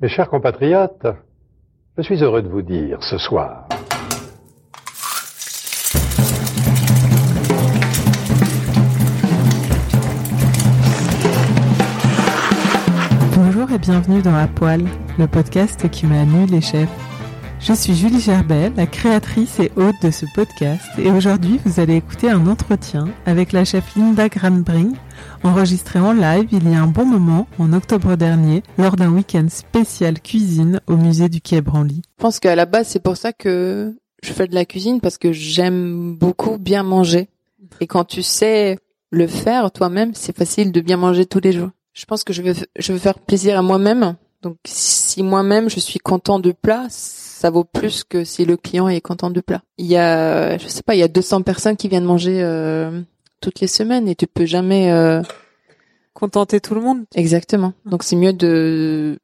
Mes chers compatriotes, je suis heureux de vous dire ce soir Bonjour et bienvenue dans À Poil, le podcast qui m'a nu les chefs. Je suis Julie Gerbet, la créatrice et hôte de ce podcast, et aujourd'hui vous allez écouter un entretien avec la chef Linda Granbring, enregistré en live il y a un bon moment, en octobre dernier, lors d'un week-end spécial cuisine au musée du Quai Branly. Je pense qu'à la base c'est pour ça que je fais de la cuisine, parce que j'aime beaucoup bien manger. Et quand tu sais le faire toi-même, c'est facile de bien manger tous les jours. Je pense que je veux, je veux faire plaisir à moi-même. Donc, si moi-même je suis content de plat, ça vaut plus que si le client est content de plat. Il y a, je sais pas, il y a 200 personnes qui viennent manger euh, toutes les semaines et tu peux jamais euh... Contenter tout le monde Exactement. Donc, c'est mieux de,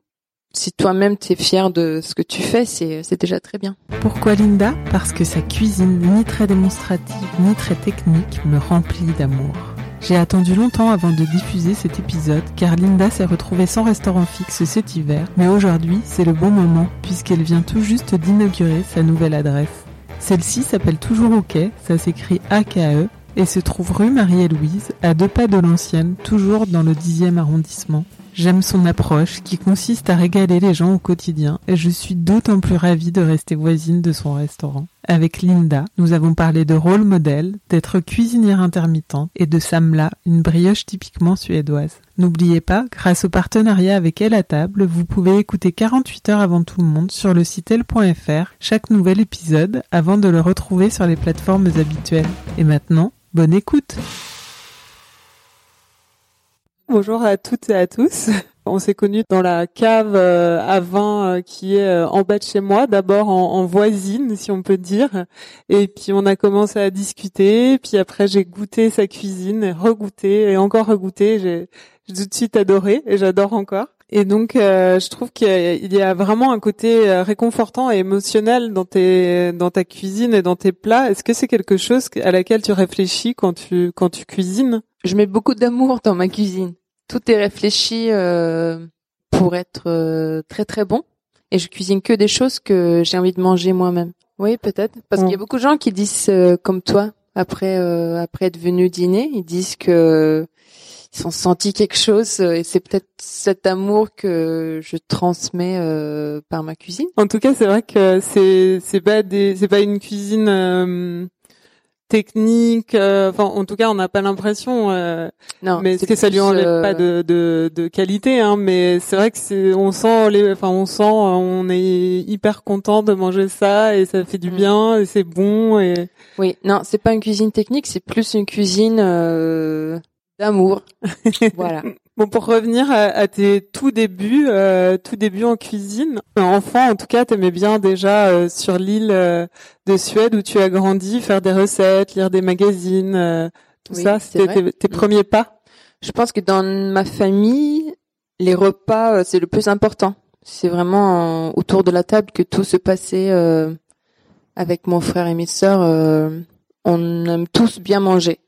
si toi-même tu es fier de ce que tu fais, c'est c'est déjà très bien. Pourquoi Linda? Parce que sa cuisine, ni très démonstrative, ni très technique, me remplit d'amour. J'ai attendu longtemps avant de diffuser cet épisode car Linda s'est retrouvée sans restaurant fixe cet hiver, mais aujourd'hui c'est le bon moment puisqu'elle vient tout juste d'inaugurer sa nouvelle adresse. Celle-ci s'appelle toujours quai, ça s'écrit AKE, et se trouve rue Marie-Louise, à deux pas de l'ancienne, toujours dans le 10e arrondissement. J'aime son approche qui consiste à régaler les gens au quotidien et je suis d'autant plus ravie de rester voisine de son restaurant. Avec Linda, nous avons parlé de rôle modèle, d'être cuisinière intermittente et de samla, une brioche typiquement suédoise. N'oubliez pas, grâce au partenariat avec Elle à table, vous pouvez écouter 48 heures avant tout le monde sur le site elle.fr chaque nouvel épisode avant de le retrouver sur les plateformes habituelles. Et maintenant, bonne écoute! Bonjour à toutes et à tous. On s'est connus dans la cave euh, à vin euh, qui est euh, en bas de chez moi, d'abord en, en, voisine, si on peut dire. Et puis on a commencé à discuter. Puis après j'ai goûté sa cuisine, regoûté et encore regoûté. J'ai tout de suite adoré et j'adore encore. Et donc, euh, je trouve qu'il y a vraiment un côté réconfortant et émotionnel dans tes, dans ta cuisine et dans tes plats. Est-ce que c'est quelque chose à laquelle tu réfléchis quand tu, quand tu cuisines? Je mets beaucoup d'amour dans ma cuisine tout est réfléchi euh, pour être euh, très très bon et je cuisine que des choses que j'ai envie de manger moi-même. Oui, peut-être parce qu'il y a beaucoup de gens qui disent euh, comme toi après après être venu dîner, ils disent que ils ont senti quelque chose et c'est peut-être cet amour que je transmets par ma cuisine. En tout cas, c'est vrai que c'est c'est pas des c'est pas une cuisine technique. Euh, enfin, en tout cas, on n'a pas l'impression. Euh, non, mais que ça lui enlève pas de, de, de qualité, hein. Mais c'est vrai que c'est, on sent les, enfin, on sent, on est hyper content de manger ça et ça fait du mm. bien et c'est bon et. Oui, non, c'est pas une cuisine technique, c'est plus une cuisine euh, d'amour. voilà. Bon, pour revenir à, tes tout débuts, euh, tout début en cuisine, enfant en tout cas, t'aimais bien déjà euh, sur l'île euh, de Suède où tu as grandi, faire des recettes, lire des magazines, euh, tout ça, c'était tes, mm. premiers pas? Je pense que dans ma famille, les repas c'est le plus important. C'est vraiment autour de la table que tout se passait avec mon frère et mes sœurs. on aime tous bien manger.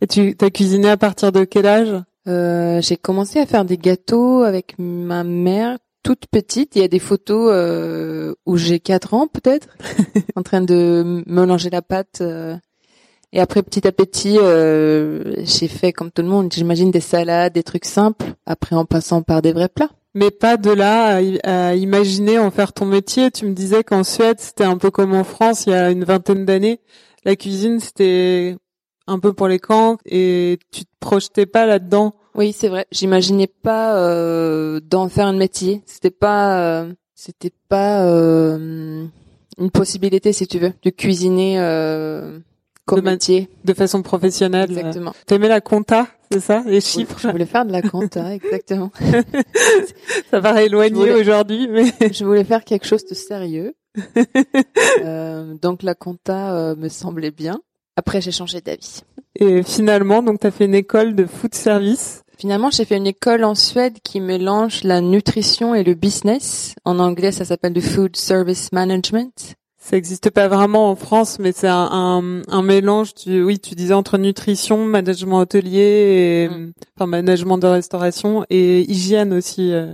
Et tu as cuisiné à partir de quel âge? Euh, J'ai commencé à faire des gâteaux avec ma mère toute petite. Il y a des photos euh, où j'ai 4 ans peut-être, en train de mélanger la pâte. Euh. Et après, petit à petit, euh, j'ai fait comme tout le monde, j'imagine des salades, des trucs simples, après en passant par des vrais plats. Mais pas de là à, à imaginer en faire ton métier. Tu me disais qu'en Suède, c'était un peu comme en France il y a une vingtaine d'années. La cuisine, c'était un peu pour les camps et tu te projetais pas là-dedans. Oui, c'est vrai. J'imaginais pas euh, d'en faire un métier. C'était pas, euh, c'était pas euh, une possibilité, si tu veux, de cuisiner euh, comme De métier. de façon professionnelle. Exactement. T'aimais la compta, c'est ça, les Oui, chiffres? Je voulais faire de la compta, exactement. Ça paraît éloigné voulais- aujourd'hui, mais Je voulais faire quelque chose de sérieux. Euh, donc la compta euh, me semblait bien. Après, j'ai changé d'avis. et finalement, donc t'as fait une école de food service. Finalement, j'ai fait une école en Suède qui mélange la nutrition et le business. En anglais, ça s'appelle du Food Service Management. Ça n'existe pas vraiment en France, mais c'est un, un, un mélange du, oui, tu disais entre nutrition, management hôtelier, et, Mm. enfin management de restauration et hygiène aussi, euh,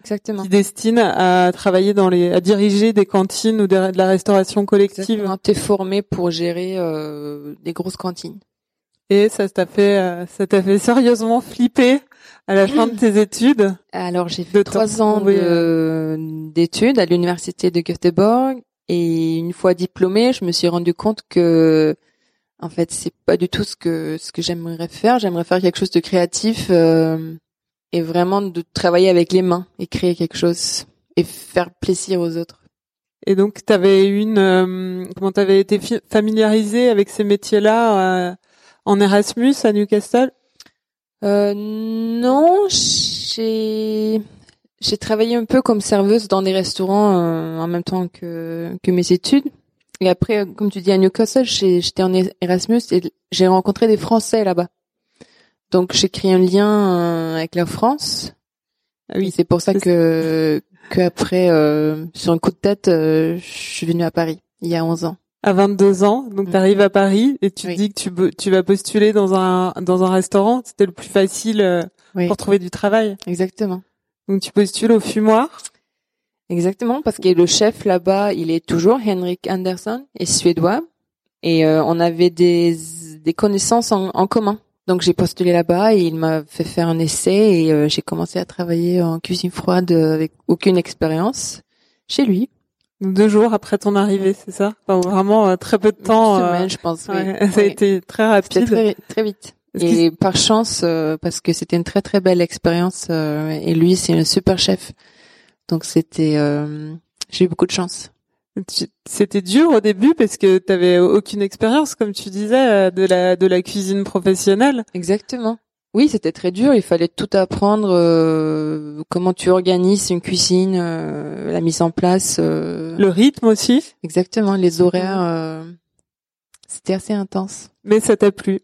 Exactement. qui destine à travailler dans les, à diriger des cantines ou de, de la restauration collective. Exactement. T'es formé pour gérer euh, des grosses cantines. Et ça t'a fait, euh, ça t'a fait sérieusement flipper à la fin de tes études. Alors, j'ai fait trois ans de- d'études à l'université de Göteborg. Et une fois diplômée, je me suis rendu compte que, en fait, c'est pas du tout ce que ce que j'aimerais faire. J'aimerais faire quelque chose de créatif euh, et vraiment de travailler avec les mains et créer quelque chose et faire plaisir aux autres. Et donc, t'avais une, euh, comment t'avais été fi- familiarisé avec ces métiers-là euh, en Erasmus à Newcastle? Euh, non, j'ai j'ai travaillé un peu comme serveuse dans des restaurants euh, en même temps que que mes études. Et après, euh, comme tu dis à Newcastle, j'étais en Erasmus et j'ai rencontré des Français là-bas. Donc j'ai créé un lien euh, avec la France. Ah Et c'est pour ça que que après, euh, sur un coup de tête, euh, je suis venue à Paris il y a 11 ans. à 22 ans, donc Mhm. tu arrives à Paris et tu te Oui. dis que tu, tu vas postuler dans un dans un restaurant, c'était le plus facile euh, Oui. pour trouver du travail. Exactement. Donc tu postules au fumoir. Exactement, parce que le chef là-bas, il est toujours Henrik Andersson, est suédois, et euh, on avait des, des connaissances en, en commun. Donc j'ai postulé là-bas et il m'a fait faire un essai et euh, j'ai commencé à travailler en cuisine froide euh, avec aucune expérience chez lui. Deux jours après ton arrivée, c'est ça? Enfin, Vraiment euh, très peu de temps. Une euh, semaine, je pense. oui. ouais, ça a Oui. été très rapide. très, très vite. Et par chance, euh, parce que c'était une très très belle expérience, euh, et lui c'est un super chef. Donc c'était, euh, j'ai eu beaucoup de chance. C'était dur au début parce que tu avais aucune expérience, comme tu disais, euh, de la de la cuisine professionnelle. Exactement. Oui, c'était très dur. Il fallait tout apprendre. euh, comment tu organises une cuisine, euh, la mise en place. euh, Le rythme aussi, Exactement, les horaires. euh, c'était assez intense. mais ça t'a plu.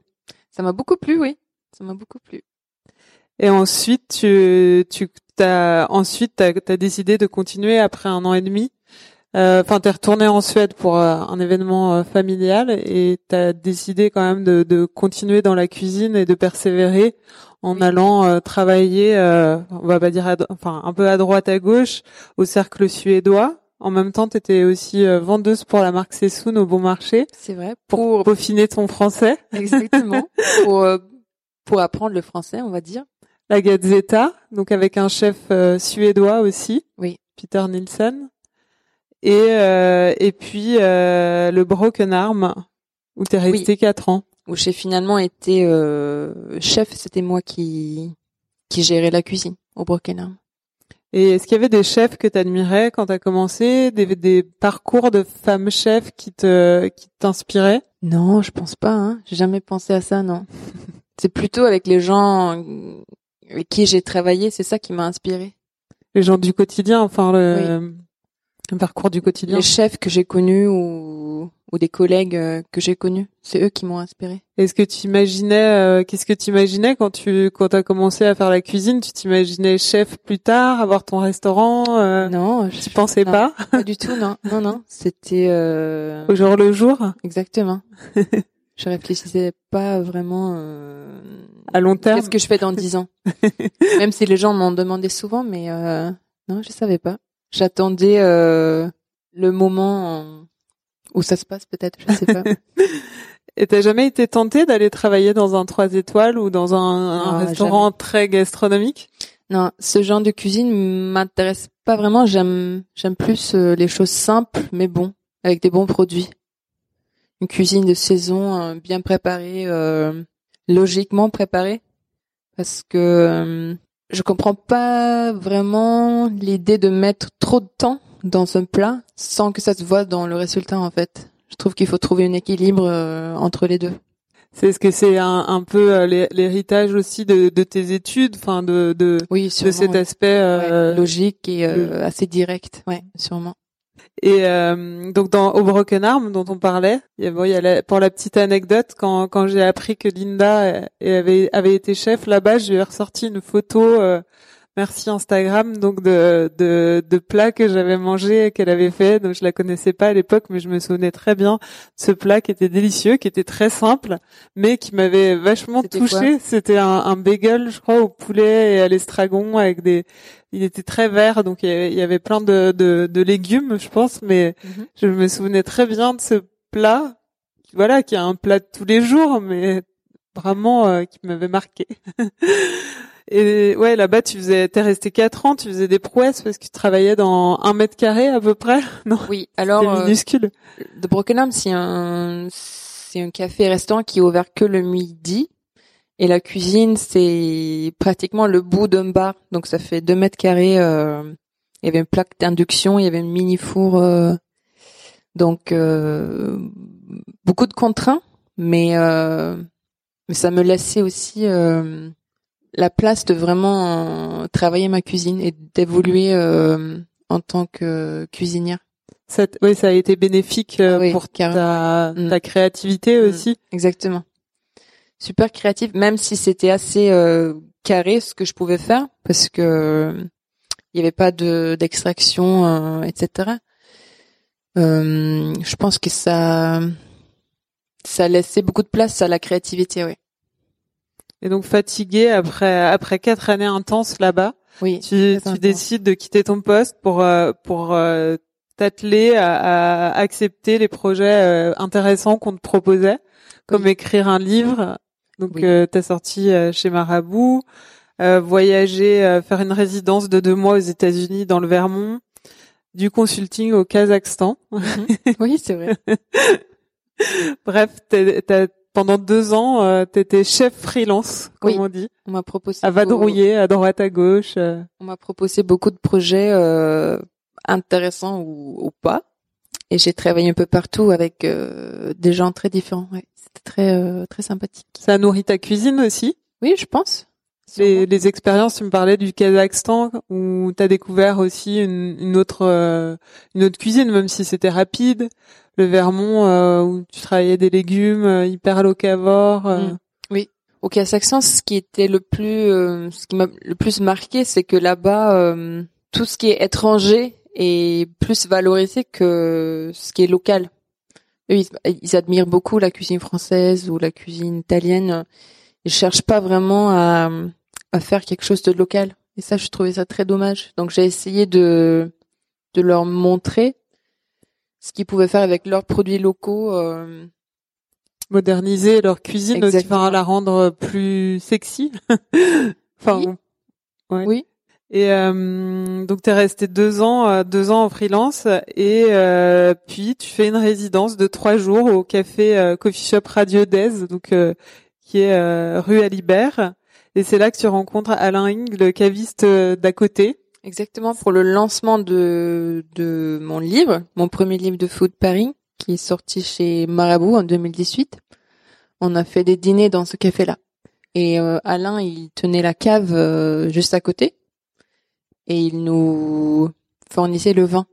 Ça m'a beaucoup plu, oui. Ça m'a beaucoup plu. Et ensuite, tu, tu as ensuite t'as as décidé de continuer après un an et demi? Euh, Enfin, t'es retourné en Suède pour euh, un événement euh, familial et t'as décidé quand même de, de continuer dans la cuisine et de persévérer en allant travailler, euh, on va pas dire, à enfin un peu à droite à gauche au cercle suédois. En même temps, t'étais aussi euh, vendeuse pour la marque Sessoun au Bon Marché C'est vrai. pour Pour, peaufiner ton français. exactement. pour pour apprendre le français, on va dire. la Gazzetta, donc avec un chef euh, suédois aussi, Oui. Peter Nielsen, et euh, et puis euh, le Broken Arm où t'es resté quatre ans. Où j'ai finalement été euh, chef. C'était moi qui qui gérais la cuisine au Broken Arm. Et est-ce qu'il y avait des chefs que t'admirais quand t'as commencé, des, des parcours de femmes chefs qui te qui t'inspiraient? Non, je pense pas. Hein. J'ai jamais pensé à ça, non. c'est plutôt avec les gens avec qui j'ai travaillé, c'est ça qui m'a inspiré. Les gens du quotidien, enfin le, le parcours du quotidien. Les chefs que j'ai connus ou, ou des collègues euh, que j'ai connus, c'est eux qui m'ont inspiré. Est-ce que tu imaginais, euh, qu'est-ce que tu imaginais quand tu quand as commencé à faire la cuisine? Tu t'imaginais chef plus tard, avoir ton restaurant euh, non, Tu pensais non, pas? pas du tout, non, non, non. C'était euh, au jour le jour, exactement. je réfléchissais pas vraiment. Euh, à long terme Qu'est-ce que je fais dans dix ans Même si les gens m'en demandaient souvent, mais euh, non, je savais pas. J'attendais euh, le moment où ça se passe, peut-être. Je sais pas. Et t'as jamais été tenté d'aller travailler dans un trois étoiles ou dans un, un restaurant très gastronomique? Non, ce genre de cuisine m'intéresse pas vraiment. J'aime, j'aime plus euh, les choses simples, mais bon, avec des bons produits. Une cuisine de saison euh, bien préparée, euh, logiquement préparée, parce que euh, je comprends pas vraiment l'idée de mettre trop de temps dans un plat sans que ça se voit dans le résultat en fait. Je trouve qu'il faut trouver un équilibre euh, entre les deux. C'est ce que c'est un, un peu euh, l'hé- l'héritage aussi de, de tes études, enfin de de, Oui, de sûrement. cet ouais. aspect. euh, Ouais, logique et le- assez direct. Ouais, sûrement. Et euh, donc dans au Broken Arm dont on parlait, il y a, la- pour la petite anecdote quand quand j'ai appris que Linda euh, avait été chef là-bas, je lui ai ressorti une photo. euh, merci Instagram donc de de de plats que j'avais mangé qu'elle avait fait. Donc je la connaissais pas à l'époque, mais je me souvenais très bien de ce plat qui était délicieux, qui était très simple, mais qui m'avait vachement touché. C'était un, un bagel, je crois, au poulet et à l'estragon avec des. Il était très vert, donc il y avait, il y avait plein de, de de légumes, je pense, mais Mhm. je me souvenais très bien de ce plat, voilà, qui est un plat de tous les jours, mais vraiment euh, qui m'avait marqué. Et ouais, là-bas, tu faisais, t'es resté quatre ans, tu faisais des prouesses parce que tu travaillais dans un mètre carré à peu près, non? Oui, alors euh, minuscule. The Broken Arm, c'est un c'est un café-restaurant qui est ouvert que le midi. Et la cuisine, c'est pratiquement le bout d'un bar. Donc ça fait deux mètres carrés. euh, il y avait une plaque d'induction, il y avait une mini four. euh, donc euh, beaucoup de contraintes, mais euh, mais ça me laissait aussi euh, la place de vraiment euh, travailler ma cuisine et d'évoluer euh, en tant que cuisinière. Ça, oui, ça a été bénéfique euh, Ah oui, pour ta, Mm. ta créativité Mm. aussi. Exactement. Super créatif, même si c'était assez euh, carré ce que je pouvais faire, parce que euh, il y avait pas de d'extraction, euh, etc. Euh, je pense que ça ça laissait beaucoup de place à la créativité, oui. Et donc fatigué après après quatre années intenses là-bas, Oui. tu, tu intense. décides de quitter ton poste pour euh, pour euh, t'atteler à, à accepter les projets euh, intéressants qu'on te proposait, comme Oui. écrire un livre. Donc Oui. euh, t'as sorti chez Marabout, euh, voyager, euh, faire une résidence de deux mois aux États-Unis dans le Vermont, du consulting au Kazakhstan. Oui, c'est vrai. Bref, t'as pendant deux ans, euh, t'étais chef freelance, comme Oui. on dit, On m'a proposé à vadrouiller à droite à gauche. euh. on m'a proposé beaucoup de projets euh, intéressants ou, ou pas. Et j'ai travaillé un peu partout avec euh, des gens très différents. Ouais. C'était très euh, très sympathique. Ça nourrit ta cuisine aussi? Oui, je pense. Les, les expériences, tu me parlais du Kazakhstan, où t'as découvert aussi une, une autre euh, une autre cuisine, même si c'était rapide. Le Vermont, euh, où tu travaillais des légumes euh, hyper locavores. euh. Mm. Au Kazakhstan, ce qui était le plus, euh, ce qui m'a le plus marqué, c'est que là-bas, tout ce qui est étranger est plus valorisé que ce qui est local. Ils, ils admirent beaucoup la cuisine française ou la cuisine italienne. Ils cherchent pas vraiment à, à faire quelque chose de local. Et ça, je trouvais ça très dommage. Donc, j'ai essayé de, de leur montrer ce qu'ils pouvaient faire avec leurs produits locaux. euh, moderniser leur cuisine aussi, Exactement. enfin la rendre plus sexy. enfin, Oui. ouais. Oui. Et euh, donc t'es resté deux ans, euh, deux ans en freelance, et euh, puis tu fais une résidence de trois jours au café euh, coffee shop Radio Days, donc euh, qui est euh, rue Alibert. Et c'est là que tu rencontres Alain Ing, le caviste euh, d'à côté. Exactement, pour le lancement de, de mon livre, mon premier livre de food pairing, qui est sorti chez Marabout en 2018. On a fait des dîners dans ce café-là. Et euh, Alain, il tenait la cave euh, juste à côté. Et il nous fournissait le vin.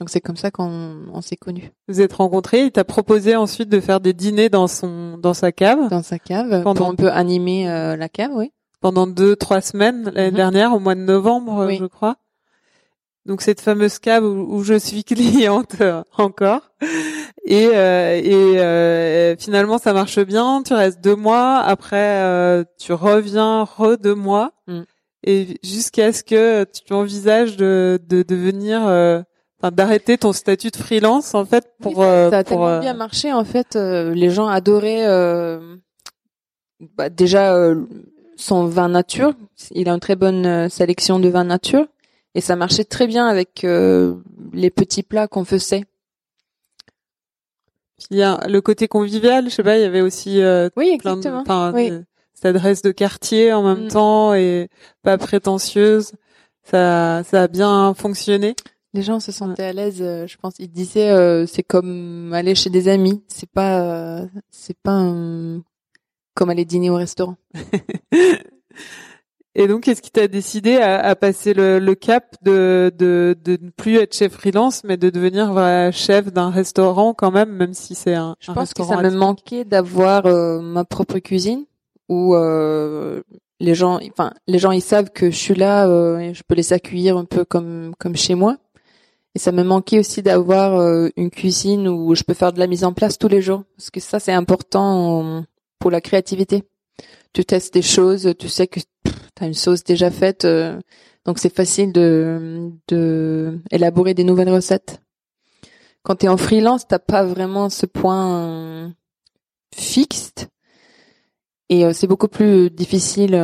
Donc c'est comme ça qu'on on s'est connus. Vous êtes rencontrés. Il t'a proposé ensuite de faire des dîners dans son dans sa cave Dans sa cave, Pendant- pour un peu animer euh, la cave, oui. Pendant deux trois semaines l'année Mhm. dernière au mois de novembre Oui. je crois donc cette fameuse cave où, où je suis cliente euh, encore et euh, et euh, finalement ça marche bien tu restes deux mois après euh, tu reviens re deux mois Mm. et jusqu'à ce que tu envisages de de devenir euh, enfin d'arrêter ton statut de freelance en fait pour Oui, ça a pour tellement bien marché en fait. euh, les gens adoraient euh, bah, déjà euh, son vin nature. Il a une très bonne euh, sélection de vins nature et ça marchait très bien avec euh, les petits plats qu'on faisait. il y a le côté convivial je sais pas il y avait aussi euh, Oui, plein de, exactement. enfin, Oui. de- cette adresse de quartier en même Mm. temps et pas prétentieuse. Ça, ça a bien fonctionné. Les gens se sentaient à l'aise, euh, je pense. Ils disaient, euh, c'est comme aller chez des amis. C'est pas, euh, c'est pas un- comme aller dîner au restaurant. Et donc, qu'est-ce qui t'a décidé à, à passer le, le cap de, de, de ne plus être chef freelance, mais de devenir chef d'un restaurant quand même, même si c'est un, Je un pense que restaurant ça me manquait d'avoir euh, ma propre cuisine où euh, les gens, enfin, les gens ils savent que je suis là, euh, et je peux les accueillir un peu comme comme chez moi. Et ça me manquait aussi d'avoir euh, une cuisine où je peux faire de la mise en place tous les jours, parce que ça c'est important euh, pour la créativité. Tu testes des choses, tu sais que tu as une sauce déjà faite, euh, donc c'est facile de de élaborer des nouvelles recettes. Quand tu es en freelance, t'as pas vraiment ce point euh, fixe et euh, c'est beaucoup plus difficile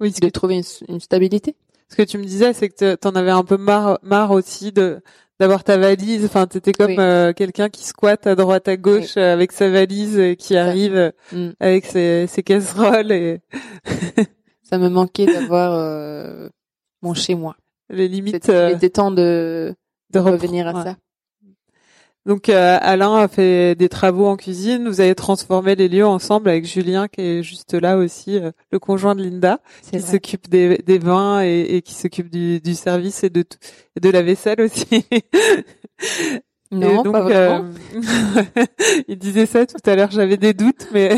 Oui, de que, trouver une, une stabilité. Ce que tu me disais, c'est que t'en avais un peu marre, marre aussi de d'avoir ta valise. Enfin, t'étais comme Oui. euh, quelqu'un qui squatte à droite à gauche euh, avec sa valise et qui Ça. arrive euh, Mm. avec ses, ses casseroles et Ça me manquait d'avoir euh, mon chez moi. les limites euh, Il était temps de, de revenir à ouais. ça. Donc euh, Alain a fait des travaux en cuisine. Vous avez transformé les lieux ensemble avec Julien qui est juste là aussi, euh, le conjoint de Linda, C'est qui s'occupe des, des vins et, et qui s'occupe du, du service et de tout- et de la vaisselle aussi. Non, donc, pas vraiment. euh, il disait ça tout à l'heure. J'avais des doutes, mais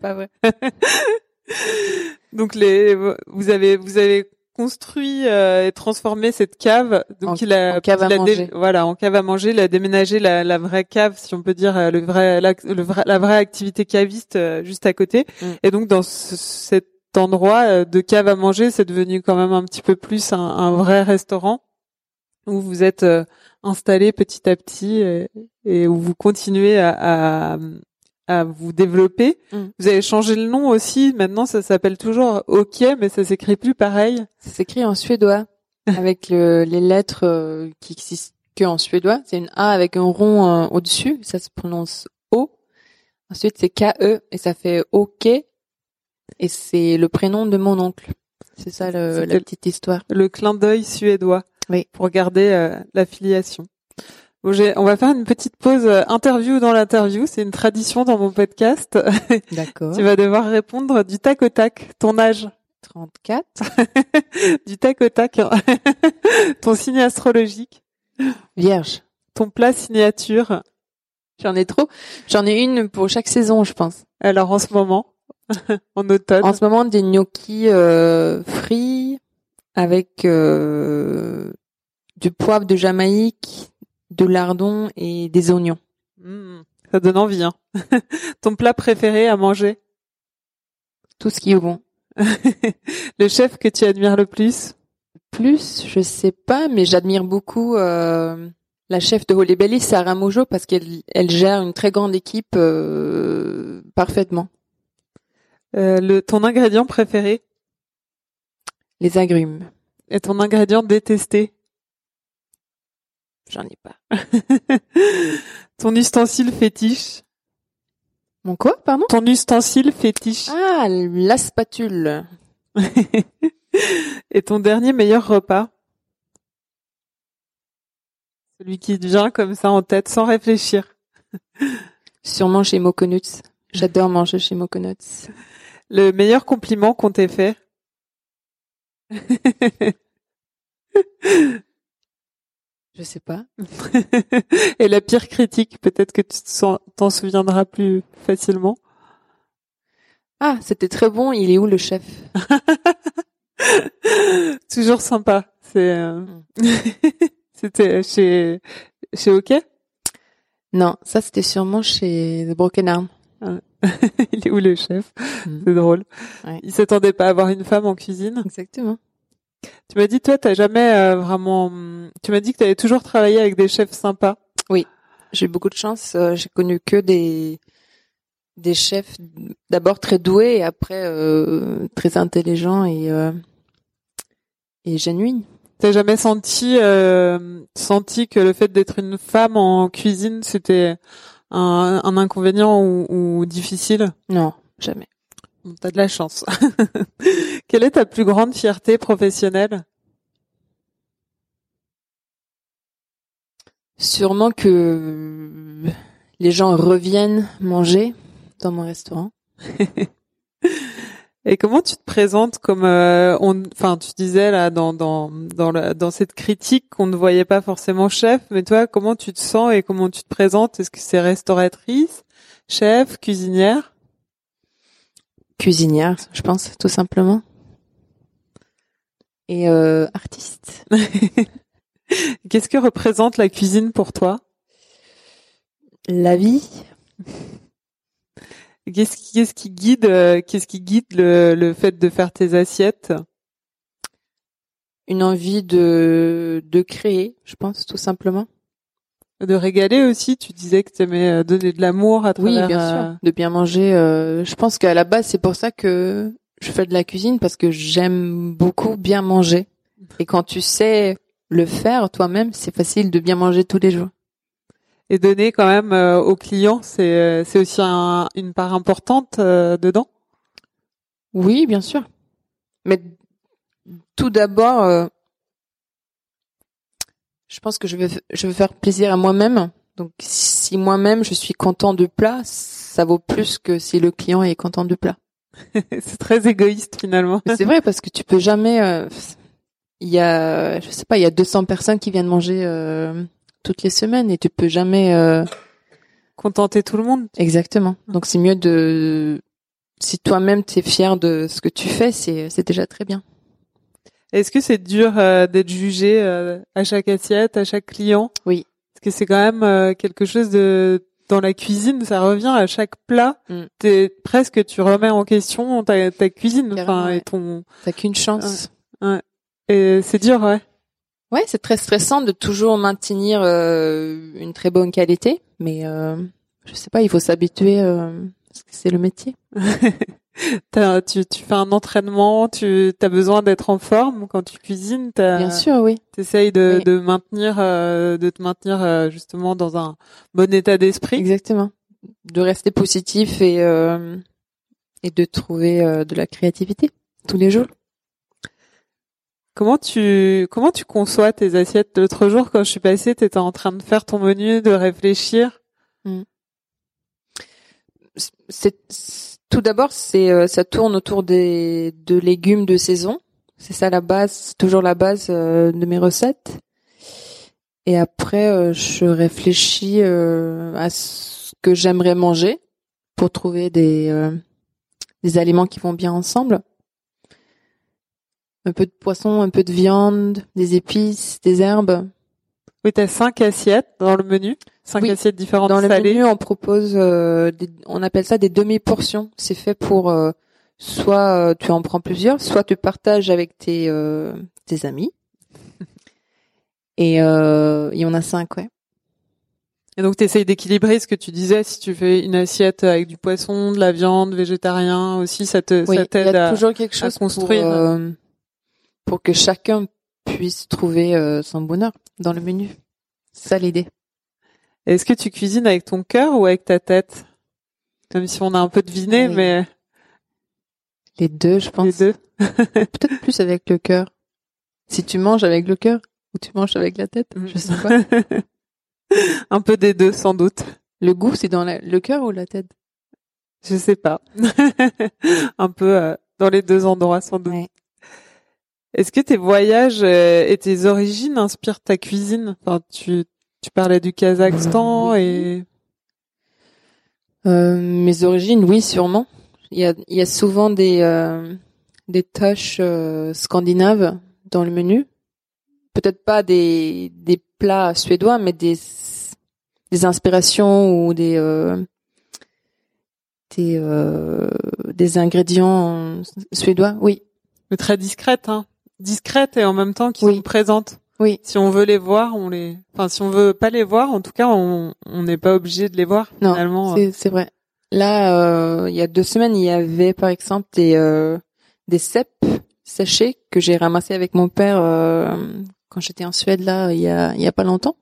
Pas vrai. donc les vous avez vous avez construit euh, et transformé cette cave. Donc En- il a en cave à il a dé- manger. voilà en cave à manger. Il a déménagé la, la vraie cave, si on peut dire euh, le vrai la, le vrai, la vraie activité caviste euh, juste à côté. Mm. Et donc dans ce- cet endroit euh, de cave à manger, c'est devenu quand même un petit peu plus un, un vrai restaurant où vous êtes euh, installé petit à petit et, et où vous continuez à, à, à vous développer. Mm. Vous avez changé le nom aussi. Maintenant, ça s'appelle toujours OK, mais ça s'écrit plus pareil. Ça s'écrit en suédois avec le- les lettres euh, qui existent que en suédois. C'est une A avec un rond euh, au-dessus. Ça se prononce O. Ensuite, c'est K-E et ça fait OK. Et c'est le prénom de mon oncle. C'est ça le- la petite histoire. Le clin d'œil suédois. Oui. Pour garder euh, l'affiliation. Bon, on va faire une petite pause euh, interview dans l'interview. C'est une tradition dans mon podcast. D'accord. tu vas devoir répondre du tac au tac. Ton âge? 34. du tac au tac. Ton signe astrologique? Vierge. Ton plat signature? J'en ai trop. J'en ai une pour chaque saison, je pense. Alors en ce moment, en automne? En ce moment, des gnocchis euh, frits avec euh, du poivre de Jamaïque, de lardon et des oignons. Mm, ça donne envie. Hein. Ton plat préféré à manger? Tout ce qui est bon. le chef que tu admires le plus? Plus, je sais pas, mais j'admire beaucoup euh, la chef de Holy Belly, Sarah Mojo, parce qu'elle elle gère une très grande équipe euh, parfaitement. Euh, le, ton ingrédient préféré? Les agrumes, et ton ingrédient détesté? J'en ai pas. ton ustensile fétiche. Mon quoi, pardon? Ton ustensile fétiche. Ah, la spatule. et ton dernier meilleur repas? Celui qui te vient comme ça en tête sans réfléchir. Sûrement chez Mokonuts. J'adore manger chez Mokonuts. Le meilleur compliment qu'on t'ait fait? Je sais pas. Et la pire critique, peut-être que tu t'en souviendras plus facilement. Ah, c'était très bon. Il est où le chef? Toujours sympa. C'est, euh, c'était chez, chez OK? Non, ça c'était sûrement chez The Broken Arm. Il est où le chef? Mm. C'est drôle. Ouais. Il s'attendait pas à avoir une femme en cuisine. Exactement. Tu m'as dit, toi, t'as jamais euh, vraiment. Tu m'as dit que t'avais toujours travaillé avec des chefs sympas. J'ai eu beaucoup de chance. euh, J'ai connu que des des chefs d'abord très doués et après euh, très intelligents et euh, et genuines. T'as jamais senti euh, senti que le fait d'être une femme en cuisine, c'était un, un inconvénient ou, ou difficile? Non, jamais. T'as de la chance. Quelle est ta plus grande fierté professionnelle? Sûrement que les gens reviennent manger dans mon restaurant. Et comment tu te présentes comme euh, on enfin tu disais là dans dans dans la, dans cette critique qu'on ne voyait pas forcément chef mais toi comment tu te sens et comment tu te présentes? Est-ce que c'est restauratrice, chef, cuisinière? Cuisinière, je pense tout simplement. Et euh, artiste. Qu'est-ce que représente la cuisine pour toi? La vie. Qu'est-ce qui, qu'est-ce qui guide, euh, qu'est-ce qui guide le, le fait de faire tes assiettes? Une envie de de créer, je pense tout simplement. De régaler aussi. Tu disais que tu aimais euh, donner de l'amour à travers. Oui, bien sûr. euh, De bien manger. euh, je pense qu'à la base, c'est pour ça que je fais de la cuisine parce que j'aime beaucoup bien manger. Et quand tu sais le faire toi-même, c'est facile de bien manger tous les jours. Et donner quand même euh, aux clients, c'est euh, c'est aussi un- une part importante euh, dedans? Oui, bien sûr. Mais tout d'abord, euh, je pense que je veux, je veux faire plaisir à moi-même. Donc, si moi-même je suis content du plat, ça vaut plus que si le client est content du plat. c'est très égoïste finalement. C'est vrai parce que tu peux jamais. euh, Il y a, je sais pas, il y a 200 personnes qui viennent manger euh, toutes les semaines et tu peux jamais. euh, Contenter tout le monde. Exactement. Donc c'est mieux de. Si toi-même tu es fier de ce que tu fais, c'est c'est déjà très bien. Est-ce que c'est dur euh, d'être jugé euh, à chaque assiette, à chaque client? Oui. Parce que c'est quand même euh, quelque chose de dans la cuisine, ça revient à chaque plat. Mm. T'es presque tu remets en question ta, ta cuisine, enfin et ouais. ton T'as qu'une chance. et c'est dur, ouais. Ouais, c'est très stressant de toujours maintenir euh, une très bonne qualité, mais euh, je sais pas, il faut s'habituer euh, parce que c'est le métier. Tu, tu fais un entraînement, tu as besoin d'être en forme quand tu cuisines. t'as- Bien sûr, oui. T'essayes de, Oui. de maintenir, euh, de te maintenir euh, justement dans un bon état d'esprit. Exactement. De rester positif et euh, et de trouver euh, de la créativité tous les jours. Comment tu comment tu conçois tes assiettes? L'autre jour, quand je suis passée, t'étais en train de faire ton menu, de réfléchir. C'est- tout d'abord, c'est euh, ça tourne autour des de légumes de saison. C'est ça la base, toujours la base euh, de mes recettes. Et après, euh, je réfléchis à ce que j'aimerais manger pour trouver des des aliments qui vont bien ensemble. Un peu de poisson, un peu de viande, des épices, des herbes. Oui, t'as cinq assiettes dans le menu, cinq Oui. assiettes différentes Dans le salées. menu, on propose, euh, des- on appelle ça des demi-portions. C'est fait pour euh, soit euh, tu en prends plusieurs, soit tu partages avec tes euh, tes amis. Et euh, il y en a cinq, ouais. Et donc t'essayes d'équilibrer ce que tu disais. Si tu fais une assiette avec du poisson, de la viande, végétarien aussi, ça te Oui, ça t'aide à. toujours quelque chose construire. pour, euh, pour que chacun puisse trouver son bonheur dans le menu. C'est ça l'idée. Est-ce que tu cuisines avec ton cœur ou avec ta tête? Même si on a un peu deviné, Oui. mais Les deux, je pense. les deux. Peut-être plus avec le cœur. Si tu manges avec le cœur ou tu manges avec la tête, je sais pas. un peu des deux, sans doute. Le goût, c'est dans la- le cœur ou la tête? Je sais pas. un peu euh, dans les deux endroits, sans doute. Ouais. Est-ce que tes voyages euh, et tes origines inspirent ta cuisine? Enfin, tu tu parlais du Kazakhstan et Euh, mes origines, oui, sûrement. Il y a, il y a souvent des, euh, des tâches euh, scandinaves dans le menu. Peut-être pas des, des plats suédois, mais des, des inspirations ou des, euh, des, euh, des ingrédients suédois. Oui, mais très discrètes, hein. Discrètes et en même temps qui Oui. sont présentes. Oui, Si on veut les voir, on les. Enfin, si on veut pas les voir, en tout cas, on on n'est pas obligé de les voir. Non, finalement. c'est, c'est vrai. Là, euh, il y a deux semaines, il y avait par exemple des, euh, des cèpes séchés que j'ai ramassés avec mon père euh, quand j'étais en Suède là il y a il y a pas longtemps.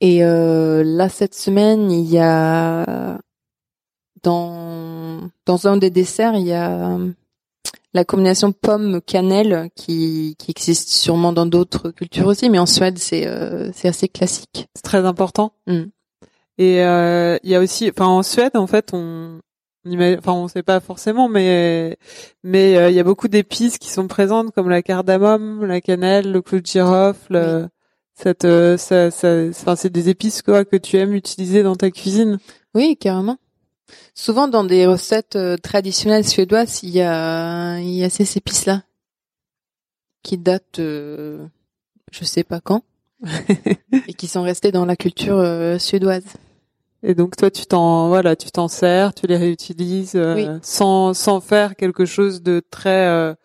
Et euh, là cette semaine, il y a dans dans un des desserts, il y a euh, la combinaison pomme cannelle qui qui existe sûrement dans d'autres cultures aussi, mais en Suède c'est euh, c'est assez classique. C'est très important. Mm. Et euh, il y a aussi, enfin en Suède en fait on enfin on sait pas forcément, mais mais euh, il y a beaucoup d'épices qui sont présentes comme la cardamome, la cannelle, le clou de girofle. euh, Cette, ça, ça, c'est des épices quoi que tu aimes utiliser dans ta cuisine. Oui, carrément. Souvent dans des recettes euh, traditionnelles suédoises, il y a il y a ces épices là qui datent euh, je sais pas quand et qui sont restées dans la culture euh, suédoise. Et donc toi tu t'en voilà, tu t'en sers, tu les réutilises euh, Oui. sans sans faire quelque chose de très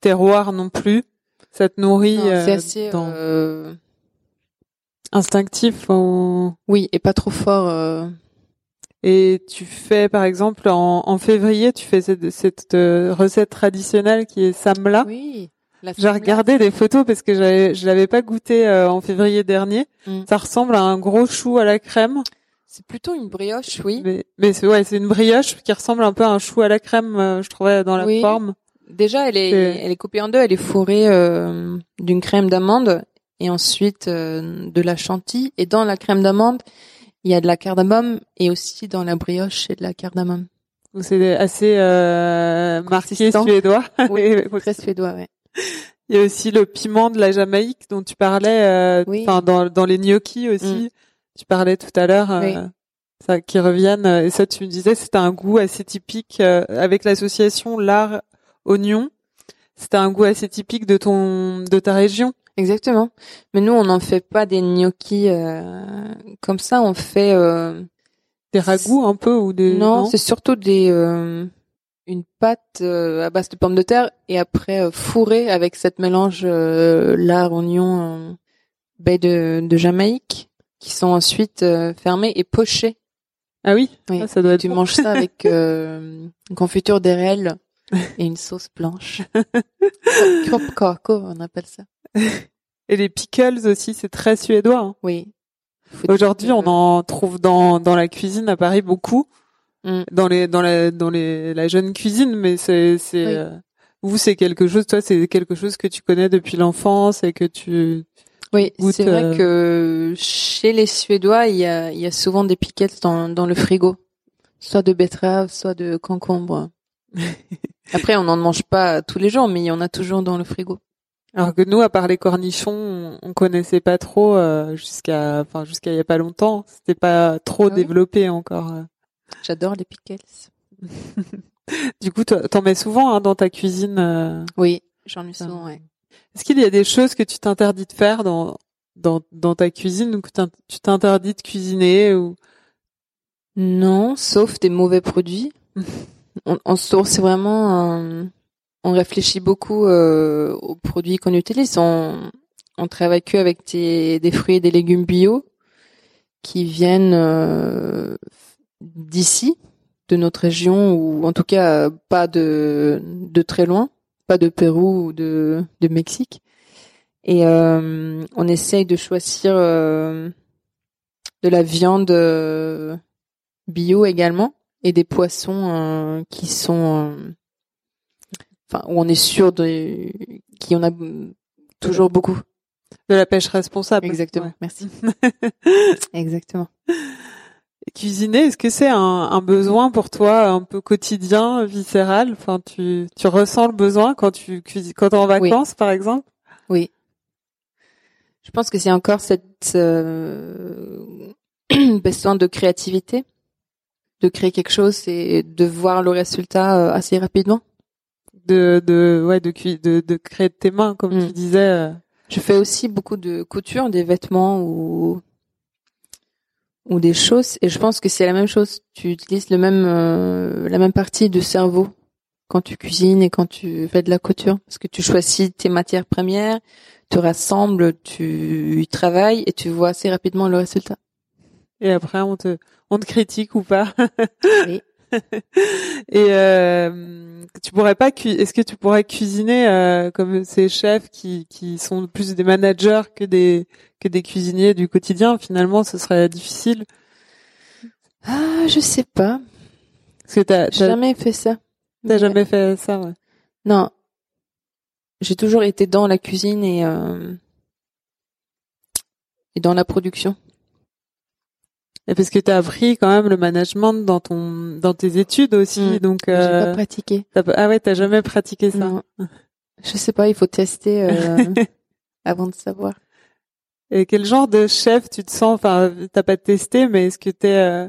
terroir non plus. Ça te nourrit c'est assez dans- instinctif ou- oui et pas trop fort. Et tu fais par exemple en, en février tu fais cette, cette euh, recette traditionnelle qui est samla. Oui. J'ai regardé les photos parce que je l'avais pas goûté euh, en février dernier. Mm. Ça ressemble à un gros chou à la crème. C'est plutôt une brioche, oui. Mais, mais c'est ouais, c'est une brioche qui ressemble un peu à un chou à la crème, euh, je trouvais dans la Oui. forme. Déjà, elle est, C'est- elle est coupée en deux. Elle est fourrée d'une crème d'amande et ensuite de la chantilly. Et dans la crème d'amande, il y a de la cardamome et aussi dans la brioche, c'est de la cardamome. Donc, C'est assez euh, marqué suédois. Oui, très suédois, ouais. Il y a aussi le piment de la Jamaïque dont tu parlais, euh, Oui. dans, dans les gnocchis aussi. Tu parlais tout à l'heure, euh, Oui. ça qui reviennent. euh, Et ça, tu me disais, c'était un goût assez typique euh, avec l'association lard oignon. C'était un goût assez typique de ton de ta région. Exactement. Mais nous, on n'en fait pas des gnocchis euh, comme ça. On fait euh, Des ragoûts un peu ou des non, c'est surtout des euh, une pâte euh, à base de pommes de terre et après euh, fourrée avec cette mélange euh, lard, oignon, euh, baie de, de Jamaïque qui sont ensuite euh, fermés et pochés. Ah oui, Oui. Ah, ça doit être Tu bon. manges ça avec euh, une confiture d'érel et une sauce blanche. Kropkako, on appelle ça. Et les pickles aussi, c'est très suédois. hein. Oui. Aujourd'hui, on en trouve dans dans la cuisine à Paris beaucoup, Mm. dans les dans la dans les la jeune cuisine, mais c'est c'est Oui. euh, vous c'est quelque chose, toi c'est quelque chose que tu connais depuis l'enfance et que tu Oui, c'est vrai euh, que chez les Suédois, il y a, il y a souvent des piquettes dans, dans le frigo, soit de betterave, soit de concombre. Après, on n'en mange pas tous les jours, mais il y en a toujours dans le frigo. Alors que nous à part les cornichons, on, on connaissait pas trop euh, jusqu'à enfin jusqu'à il y a pas longtemps, c'était pas trop Ah oui développé encore. euh. J'adore les pickles. Du coup, t'en mets souvent hein, dans ta cuisine. euh? Oui, j'en ai Ça. souvent, ouais. Est-ce qu'il y a des choses que tu t'interdis de faire dans dans dans ta cuisine ou que tu t'interdis de cuisiner ou? Non, sauf des mauvais produits. on, on source vraiment, on réfléchit beaucoup euh, aux produits qu'on utilise. On, travaille que avec des, fruits et des légumes bio qui viennent euh, d'ici, de notre région, ou en tout cas pas de, très loin, pas de Pérou ou de, Mexique. Et euh, on essaye de choisir euh, de la viande bio également et des poissons qui sont enfin où on est sûr de qu'il y en a toujours beaucoup. De la pêche responsable. Exactement Ouais. merci. Exactement. Cuisiner, est-ce que c'est un, un besoin pour toi un peu quotidien, viscéral? Enfin, tu tu ressens le besoin quand tu cuisines, quand t'es en Oui. vacances, par exemple? Oui. Je pense que c'est encore cette euh, besoin de créativité de créer quelque chose et de voir le résultat euh, assez rapidement de de ouais de de, de créer de tes mains, comme Mm. tu disais. euh. Je fais aussi beaucoup de couture, des vêtements ou ou des choses, et je pense que c'est la même chose. Tu utilises le même euh, la même partie du cerveau quand tu cuisines et quand tu fais de la couture, parce que tu choisis tes matières premières, tu rassembles, tu travailles et tu vois assez rapidement le résultat. Et après, on te on te critique ou pas Oui. Et euh, tu pourrais pas Est-ce que tu pourrais cuisiner euh, comme ces chefs qui qui sont plus des managers que des que des cuisiniers du quotidien Finalement, ce serait difficile. Ah, je sais pas. Parce que t'as jamais fait ça. t'as Mais- jamais fait ça. Ouais. Non, j'ai toujours été dans la cuisine et euh, et dans la production. Et parce que tu as appris quand même le management dans ton dans tes études aussi, Mm. donc J'ai euh, pas pratiqué. t'as pas- ah ouais, t'as jamais pratiqué ça. Non. Je sais pas, il faut tester euh, avant de savoir. Et quel genre de chef tu te sens? Enfin, t'as pas testé, mais est-ce que t'es euh,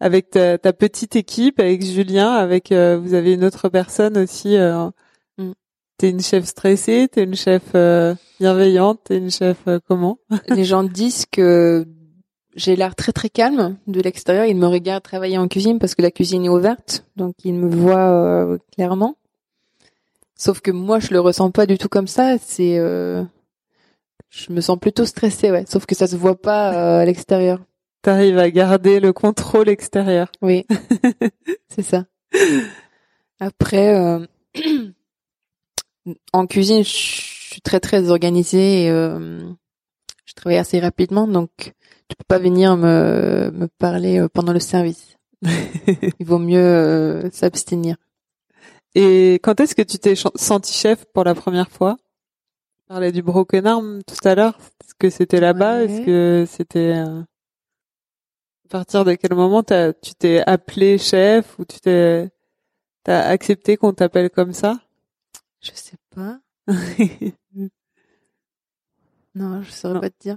avec ta, ta petite équipe, avec Julien, avec euh, vous avez une autre personne aussi euh, Mm. T'es une chef stressée, t'es une chef euh, bienveillante, t'es une chef euh, comment? Les gens disent que j'ai l'air très très calme de l'extérieur. Ils me regardent travailler en cuisine parce que la cuisine est ouverte, donc ils me voient euh, clairement. Sauf que moi, je le ressens pas du tout comme ça. C'est, euh, je me sens plutôt stressée, ouais. Sauf que ça se voit pas euh, à l'extérieur. T'arrives à garder le contrôle extérieur. Oui, c'est ça. Après, euh, en cuisine, je suis très très organisée et euh, je travaille assez rapidement, donc tu peux pas venir me, me parler euh, pendant le service. Il vaut mieux euh, s'abstenir. Et quand est-ce que tu t'es senti chef pour la première fois? Tu parlais du broken arm tout à l'heure. Est-ce que c'était là-bas? Ouais. Est-ce que c'était euh, à partir de quel moment tu t'es appelé chef ou tu t'es t'as accepté qu'on t'appelle comme ça? Je sais pas. Non, je saurais Non. pas te dire.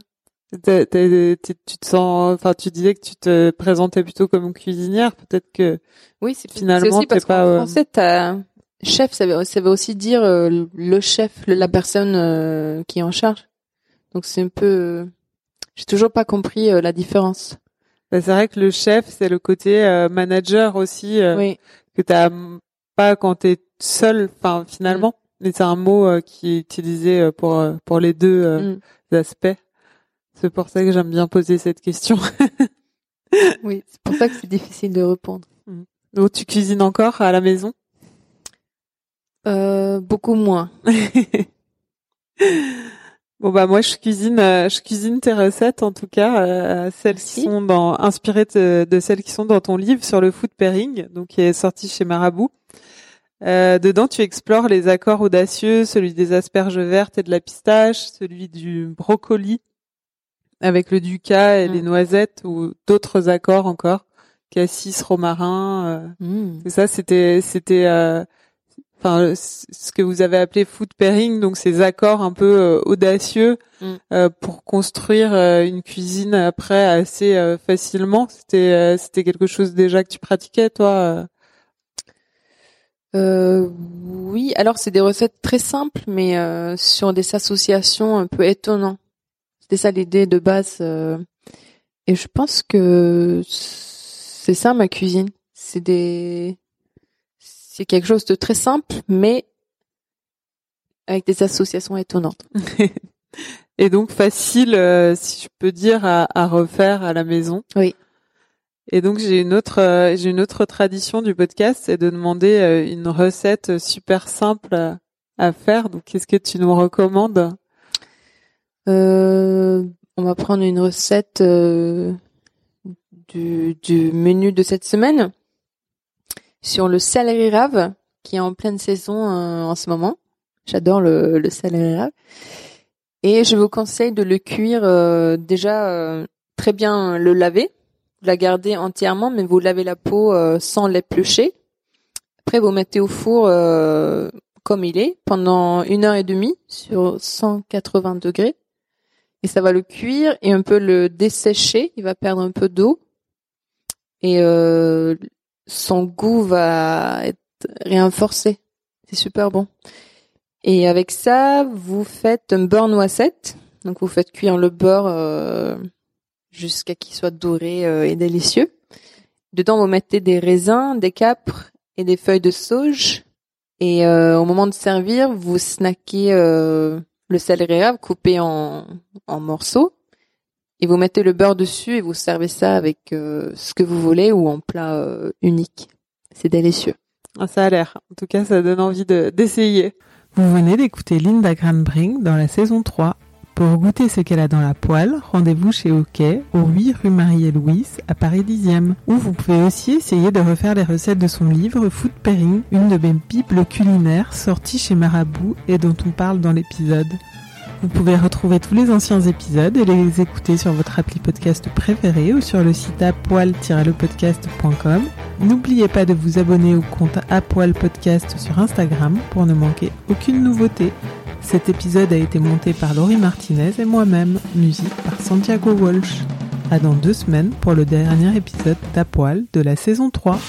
Tu tu te sens, enfin, tu disais que tu te présentais plutôt comme cuisinière. Peut-être que Oui, c'est Finalement, c'est aussi parce pas, qu'en euh, français, t'as chef, ça veut, ça veut aussi dire euh, le chef, le- la personne euh, qui est en charge. Donc c'est un peu, euh, j'ai toujours pas compris euh, la différence. bah, c'est vrai que le chef, c'est le côté euh, manager aussi euh, Oui, que t'as pas quand t'es seul. Enfin, finalement, c'est un mot euh, qui est utilisé euh, pour euh, pour les deux euh, Mm. aspects. C'est pour ça que j'aime bien poser cette question. oui, c'est pour ça que c'est difficile de répondre. Donc, tu cuisines encore à la maison? Euh, beaucoup moins. Bon bah moi je cuisine, je cuisine tes recettes en tout cas, celles Merci. qui sont dans inspirées de, de celles qui sont dans ton livre sur le food pairing, donc qui est sorti chez Marabout. Euh, dedans tu explores les accords audacieux, celui des asperges vertes et de la pistache, celui du brocoli avec le ducat et Mm. les noisettes ou d'autres accords encore, cassis, romarin. euh, Mm. ça, c'était, c'était, euh, enfin, ce que vous avez appelé food pairing, donc ces accords un peu euh, audacieux Mm. euh, pour construire euh, une cuisine après assez euh, facilement. C'était, euh, c'était quelque chose déjà que tu pratiquais, toi. Euh oui, alors c'est des recettes très simples, mais euh, sur des associations un peu étonnantes. C'était ça l'idée de base. euh, et je pense que c'est ça ma cuisine. C'est des, c'est quelque chose de très simple, mais avec des associations étonnantes. Et donc facile, euh, si je peux dire, à, à refaire à la maison. Oui. Et donc j'ai une autre, euh, j'ai une autre tradition du podcast, c'est de demander euh, une recette super simple à, faire. Donc qu'est-ce que tu nous recommandes? Euh, on va prendre une recette euh, du, menu de cette semaine sur le céleri rave qui est en pleine saison euh, en ce moment. J'adore le, le rave. Et je vous conseille de le cuire euh, déjà euh, très bien le laver, la garder entièrement, mais vous lavez la peau euh, sans l'éplucher. Après, vous mettez au four euh, comme il est pendant une heure et demie sur 180 degrés et ça va le cuire et un peu le dessécher. Il va perdre un peu d'eau et euh, son goût va être renforcé. C'est super bon. Et avec ça, vous faites un beurre noisette. Donc vous faites cuire le beurre jusqu'à qu'il soit doré euh, et délicieux. Dedans, vous mettez des raisins, des capres et des feuilles de sauge. Et euh, au moment de servir, vous snackez euh, le céleri rave coupé en, en morceaux et vous mettez le beurre dessus et vous servez ça avec euh, ce que vous voulez ou en plat euh, unique. C'est délicieux. Ah, Ça a l'air. En tout cas, ça donne envie de- d'essayer. Vous venez d'écouter Linda Granbrink dans la saison 3, Pour goûter ce qu'elle a dans la poêle, rendez-vous chez OK, au 8 rue Marie-et-Louise, à Paris 10e. Ou vous pouvez aussi essayer de refaire les recettes de son livre Food Pairing, une de mes bibles culinaires sortie chez Marabout et dont on parle dans l'épisode. Vous pouvez retrouver tous les anciens épisodes et les écouter sur votre appli podcast préféré ou sur le site apoil-lepodcast.com. N'oubliez pas de vous abonner au compte Apoil Podcast sur Instagram pour ne manquer aucune nouveauté. Cet épisode a été monté par Laurie Martinez et moi-même, musique par Santiago Walsh. À dans deux semaines pour le dernier épisode d'Apoil de la saison 3.